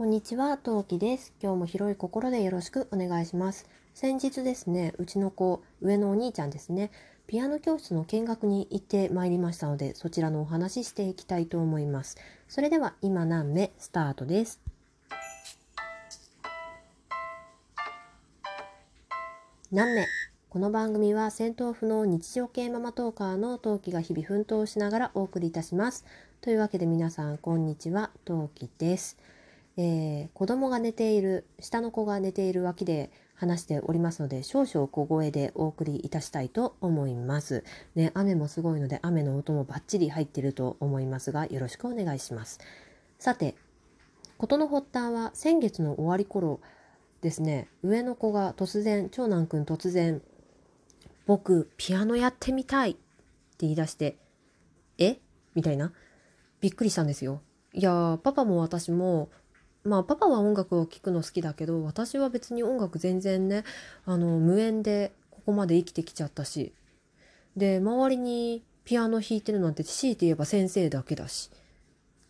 こんにちは、トウキです。今日も広い心でよろしくお願いします。先日ですね、うちの子、上のお兄ちゃんですね、ピアノ教室の見学に行ってまいりましたので、そちらのお話ししていきたいと思います。それでは、今何目スタートです。何目？この番組は戦闘不能日常系ママトーカーのトウキが日々奮闘しながらお送りいたします。というわけで皆さん、こんにちは、トウキです。えー子供が寝ている下の子が寝ている脇で話しておりますので少々小声でお送りいたしたいと思います。ね、雨もすごいので雨の音もバッチリ入っていると思いますがよろしくお願いします。さて事の発端は先月の終わり頃ですね上の子が突然長男くん突然「僕ピアノやってみたい」って言い出して「え？みたいなびっくりしたんですよ。いやーパパも私もまあパパは音楽を聴くの好きだけど私は別に音楽全然ねあの無縁でここまで生きてきちゃったしで周りにピアノ弾いてるなんて強いて言えば先生だけだし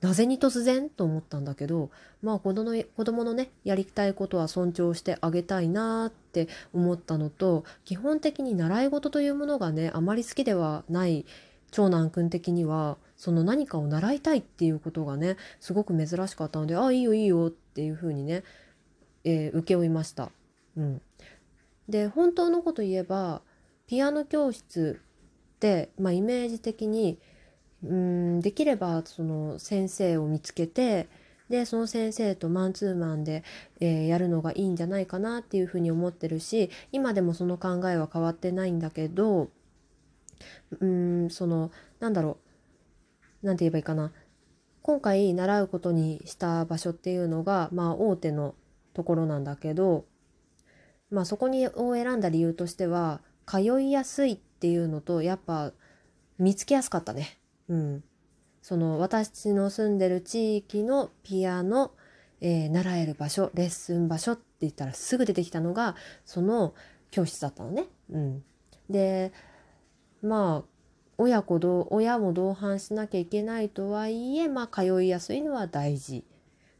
なぜに突然と思ったんだけどまあ子供の子供のねやりたいことは尊重してあげたいなって思ったのと基本的に習い事というものがねあまり好きではない長男くん的にはその何かを習いたいっていうことがねすごく珍しかったので「ああいいよいいよ」っていうふうにね、えー受け負いました。うん、で本当のこと言えばピアノ教室って、まあ、イメージ的にうんできればその先生を見つけてでその先生とマンツーマンで、えーやるのがいいんじゃないかなっていうふうに思ってるし今でもその考えは変わってないんだけどうんそのなんだろうなんて言えばいいかな今回習うことにした場所っていうのがまあ大手のところなんだけどまあそこにを選んだ理由としては通いやすいっていうのとやっぱ見つけやすかったね。うん。その私の住んでる地域のピアノ、えー習える場所レッスン場所って言ったらすぐ出てきたのがその教室だったのね。うん、でまあ親子ど親も同伴しなきゃいけないとはいえ、まあ、通いやすいのは大事。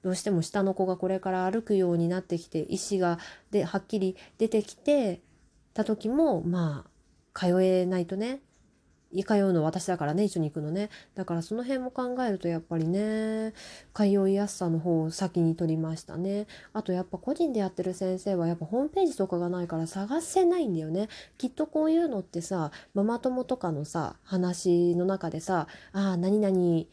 どうしても下の子がこれから歩くようになってきて意思がではっきり出てきてた時もまあ通えないとね通うの私だからね一緒に行くのね。だからその辺も考えるとやっぱりね通いやすさの方を先に取りましたね。あとやっぱ個人でやってる先生はやっぱホームページとかがないから探せないんだよね。きっとこういうのってさママ友とかのさ話の中でさああ何々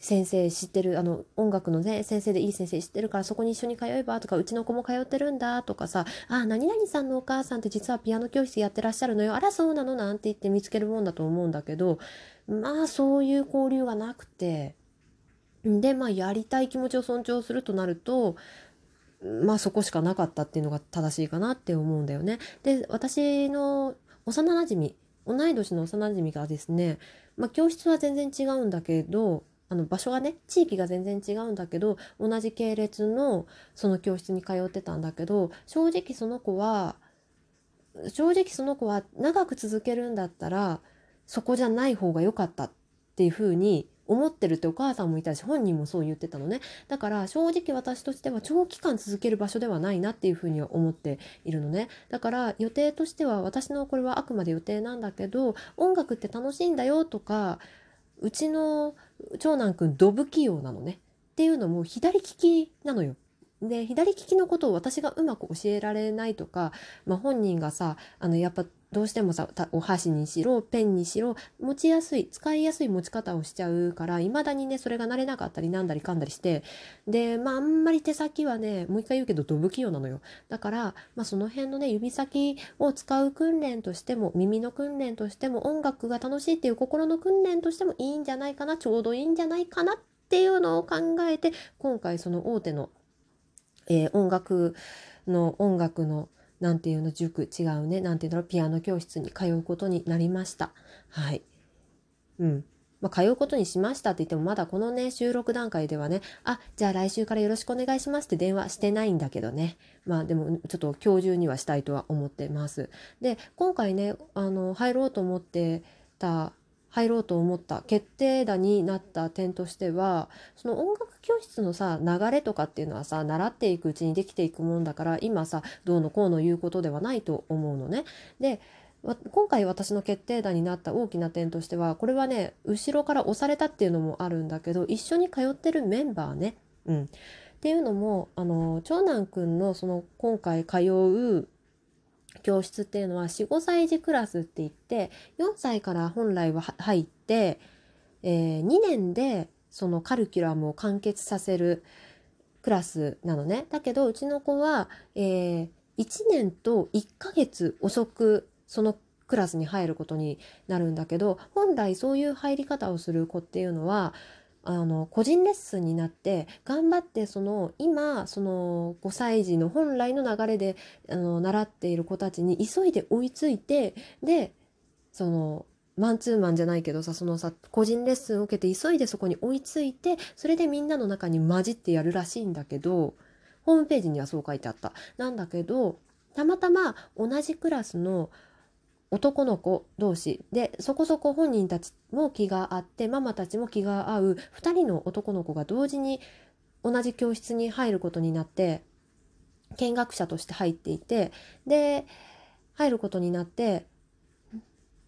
先生知ってるあの音楽のね先生でいい先生知ってるからそこに一緒に通えばとかうちの子も通ってるんだとかさあ何々さんのお母さんって実はピアノ教室やってらっしゃるのよあらそうなのなんて言って見つけるもんだと思うんだけどまあそういう交流がなくてでまあやりたい気持ちを尊重するとなるとまあそこしかなかったっていうのが正しいかなって思うんだよね。で私の幼なじみ同い年の幼なじみがですね、まあ、教室は全然違うんだけどあの場所がね地域が全然違うんだけど同じ系列のその教室に通ってたんだけど正直その子は正直その子は長く続けるんだったらそこじゃない方が良かったっていうふうに思ってるってお母さんもいたし本人もそう言ってたのね。だから正直私としては長期間続ける場所ではないなっていうふうには思っているのね。だから予定としては私のこれはあくまで予定なんだけど音楽って楽しいんだよとかうちの長男くんドブ器用なのねっていうのも左利きなのよ。で左利きのことを私がうまく教えられないとか、まあ、本人がさあのやっぱどうしてもさお箸にしろペンにしろ持ちやすい使いやすい持ち方をしちゃうからいまだにねそれが慣れなかったりなんだりかんだりしてでまああんまり手先はねもう一回言うけどドブ器用なのよ。だから、まあ、その辺のね指先を使う訓練としても耳の訓練としても音楽が楽しいっていう心の訓練としてもいいんじゃないかなちょうどいいんじゃないかなっていうのを考えて今回その大手の、えー音楽の音楽のなんていうの塾違うねなんていうんだろうピアノ教室に通うことになりました。はい。うん。まあ、通うことにしましたって言ってもまだこのね収録段階ではねあじゃあ来週からよろしくお願いしますって電話してないんだけどね。まあでもちょっと今日中にはしたいとは思ってます。で今回ねあの入ろうと思ってた入ろうと思った決定打になった点としてはその音楽教室のさ流れとかっていうのはさ習っていくうちにできていくもんだから今さどうのこうの言うことではないと思うのね。で今回私の決定打になった大きな点としてはこれはね後ろから押されたっていうのもあるんだけど一緒に通ってるメンバーね。うん、っていうのもあの長男くんのその今回通う教室っていうのは45歳児クラスって言って4歳から本来は入って、えー、2年でそのカリキュラムを完結させるクラスなのね。だけどうちの子は、えー、1年と1ヶ月遅くそのクラスに入ることになるんだけど本来そういう入り方をする子っていうのはあの個人レッスンになって頑張ってその今その5歳児の本来の流れであの習っている子たちに急いで追いついてでそのマンツーマンじゃないけどさそのさ個人レッスンを受けて急いでそこに追いついてそれでみんなの中に混じってやるらしいんだけどホームページにはそう書いてあった。なんだけどたまたま同じクラスの男の子同士でそこそこ本人たちも気が合ってママたちも気が合う2人の男の子が同時に同じ教室に入ることになって見学者として入っていてで入ることになってっ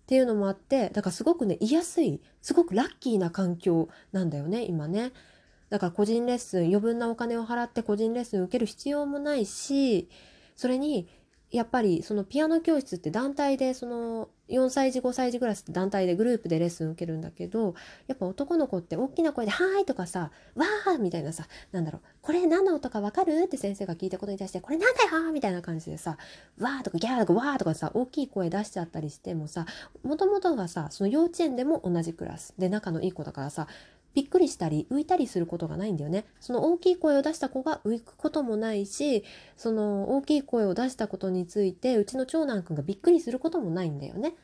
ていうのもあってだからすごくね居やすいすごくラッキーな環境なんだよね今ね。だから個人レッスン余分なお金を払って個人レッスン受ける必要もないしそれにやっぱりそのピアノ教室って団体でその4歳児5歳児クラスって団体でグループでレッスン受けるんだけどやっぱ男の子って大きな声で「はーい」とかさ「わー」みたいなさなんだろう「これ何の音か分かる?」って先生が聞いたことに対して「これなんだよ!」みたいな感じでさ「わー」とか「ギャー」とか「わー」とかさ大きい声出しちゃったりしてもさもともとがさその幼稚園でも同じクラスで仲のいい子だからさびっくりしたり浮いたりすることがないんだよね。その大きい声を出した子が浮くこともないし、その大きい声を出したことについてうちの長男くんがびっくりすることもないんだよね。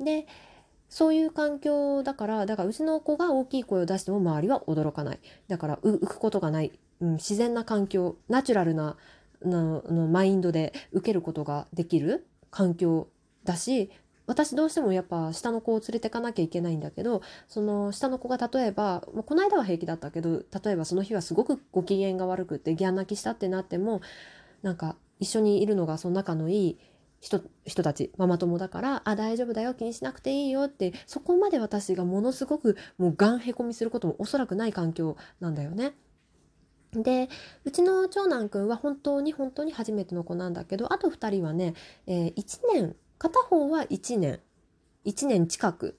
で、そういう環境だから、だからうちの子が大きい声を出しても周りは驚かない。だから浮くことがない、うん、自然な環境、ナチュラルなのマインドで受けることができる環境だし私どうしてもやっぱ下の子を連れてかなきゃいけないんだけどその下の子が例えばこの間は平気だったけど例えばその日はすごくご機嫌が悪くってギャン泣きしたってなってもなんか一緒にいるのがその仲のいい人人たちママ友だから「あ大丈夫だよ気にしなくていいよ」ってそこまで私がものすごくもうガンへこみすることもおそらくない環境なんだよね。でうちの長男くんは本当に本当に初めての子なんだけどあと2人はね、えー、1年片方は1年1年近く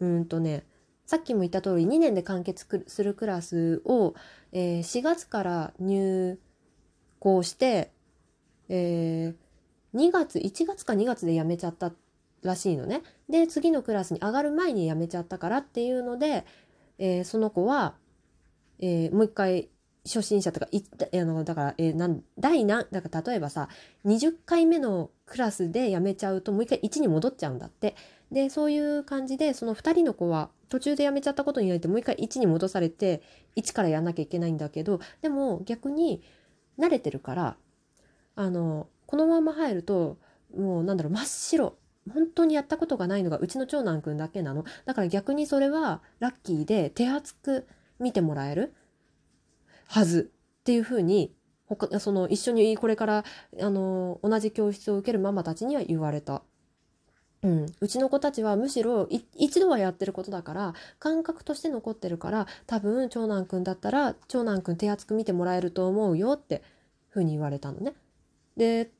うんとねさっきも言った通り2年で完結するクラスを、えー、4月から入校して、えー、2月1月か2月で辞めちゃったらしいのね。で次のクラスに上がる前に辞めちゃったからっていうので、えー、その子は、えー、もう一回初心者とかいあのだから、えー、なん第何だから例えばさ20回目のクラスで辞めちゃうともう一回1に戻っちゃうんだって。でそういう感じでその2人の子は途中で辞めちゃったことによってもう一回1に戻されて1からやんなきゃいけないんだけどでも逆に慣れてるからあのこのまま入るともうなんだろう真っ白。本当にやったことがないのがうちの長男くんだけなの。だから逆にそれはラッキーで手厚く見てもらえる。はずっていうふうに他その一緒にこれからあの同じ教室を受けるママたちには言われた。うん、うちの子たちはむしろ一度はやってることだから感覚として残ってるから多分長男くんだったら長男くん手厚く見てもらえると思うよってふうに言われたのね。で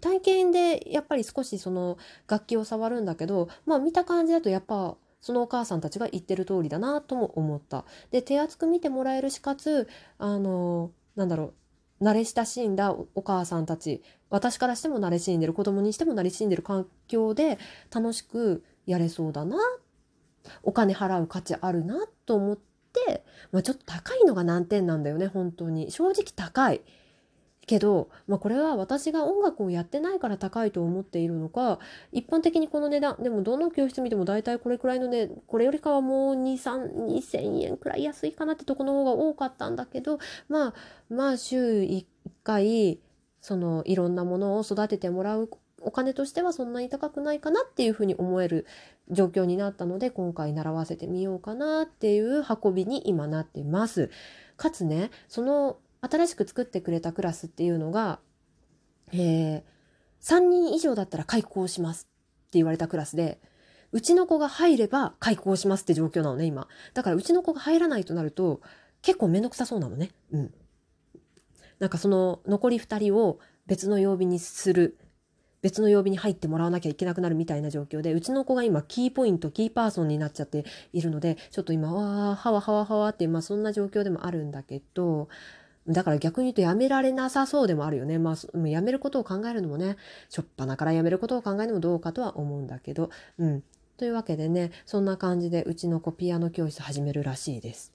体験でやっぱり少しその楽器を触るんだけどまあ見た感じだとやっぱそのお母さんたちが言ってる通りだなとも思った。で手厚く見てもらえるしかつあのなんだろう慣れ親しんだお母さんたち私からしても慣れ親んでる子供にしても慣れ親んでる環境で楽しくやれそうだなお金払う価値あるなと思って、まあ、ちょっと高いのが難点なんだよね本当に正直高い。けど、まあ、これは私が音楽をやってないから高いと思っているのか一般的にこの値段でもどの教室見ても大体これくらいのねこれよりかはもう23000円くらい安いかなってとこの方が多かったんだけどまあまあ週1回そのいろんなものを育ててもらうお金としてはそんなに高くないかなっていうふうに思える状況になったので今回習わせてみようかなっていう運びに今なってます。かつねその新しく作ってくれたクラスっていうのが、えー、3人以上だったら開校しますって言われたクラスでうちの子が入れば開校しますって状況なのね今。だからうちの子が入らないとなると結構めんどくさそうなのね。うん。なんかその残り2人を別の曜日にする別の曜日に入ってもらわなきゃいけなくなるみたいな状況でうちの子が今キーポイントキーパーソンになっちゃっているのでちょっと今わーはわはわはわってまあそんな状況でもあるんだけどだから逆に言うとやめられなさそうでもあるよね。まあ、やめることを考えるのもね、しょっぱなからやめることを考えるのもどうかとは思うんだけど、うん。というわけでね、そんな感じでうちの子ピアノ教室始めるらしいです。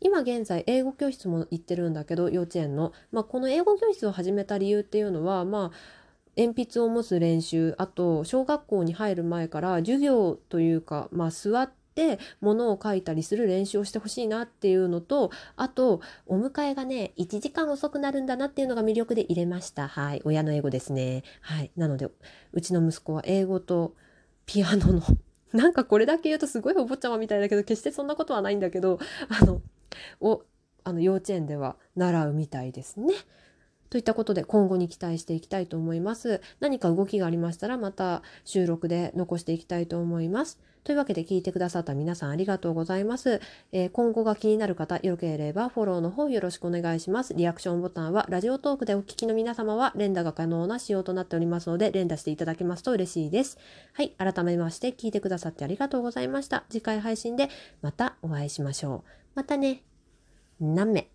今現在英語教室も行ってるんだけど幼稚園の、まあ、この英語教室を始めた理由っていうのはまあ鉛筆を持つ練習あと小学校に入る前から授業というか、まあ、座って物を書いたりする練習をしてほしいなっていうのとあとお迎えがね1時間遅くなるんだなっていうのが魅力で入れました。はい。親の英語ですね。はい。なのでうちの息子は英語とピアノの なんかこれだけ言うとすごいお坊ちゃまみたいだけど決してそんなことはないんだけどあのをあの幼稚園では習うみたいですね。といったことで今後に期待していきたいと思います。何か動きがありましたらまた収録で残していきたいと思います。というわけで聞いてくださった皆さんありがとうございます。えー、今後が気になる方、よければフォローの方よろしくお願いします。リアクションボタンはラジオトークでお聞きの皆様は連打が可能な仕様となっておりますので連打していただけますと嬉しいです。はい、改めまして聞いてくださってありがとうございました。次回配信でまたお会いしましょう。またね。何名？